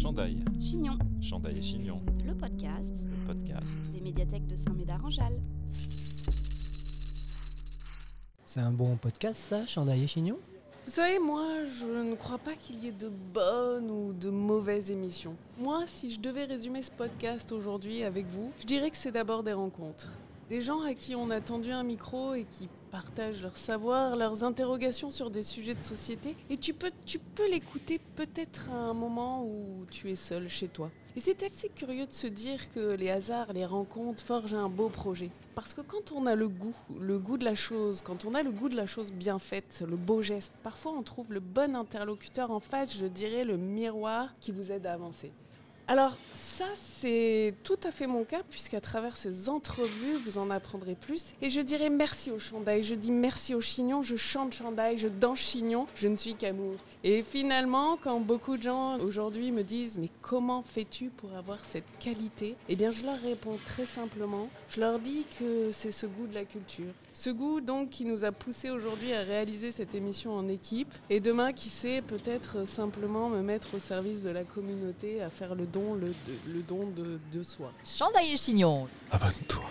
Chandail, Chignon, Chandail et Chignon, le podcast le podcast. des médiathèques de Saint-Médard-en-Jalles. C'est un bon podcast ça, Chandail et Chignon? Vous savez, moi, je ne crois pas qu'il y ait de bonnes ou de mauvaises émissions. Moi, si je devais résumer ce podcast aujourd'hui avec vous, je dirais que c'est d'abord des rencontres. Des gens à qui on a tendu un micro et qui partagent leur savoir, leurs interrogations sur des sujets de société. Et tu peux, tu peux l'écouter peut-être à un moment où tu es seul chez toi. Et c'est assez curieux de se dire que les hasards, les rencontres forgent un beau projet. Parce que quand on a le goût, le goût de la chose, quand on a le goût de la chose bien faite, le beau geste, parfois on trouve le bon interlocuteur en face, je dirais le miroir qui vous aide à avancer. Alors ça, c'est tout à fait mon cas, puisqu'à travers ces entrevues, vous en apprendrez plus. Et je dirais merci au chandail, je dis merci au chignon, je chante chandail, je danse chignon, je ne suis qu'amour. Et finalement, quand beaucoup de gens aujourd'hui me disent mais comment fais-tu pour avoir cette qualité? Eh bien, je leur réponds très simplement, je leur dis que c'est ce goût de la culture. Ce goût donc qui nous a poussé aujourd'hui à réaliser cette émission en équipe et demain qui sait peut-être simplement me mettre au service de la communauté à faire le don, le, le don de, de soi. Chandail et Chignon, Abonne-toi.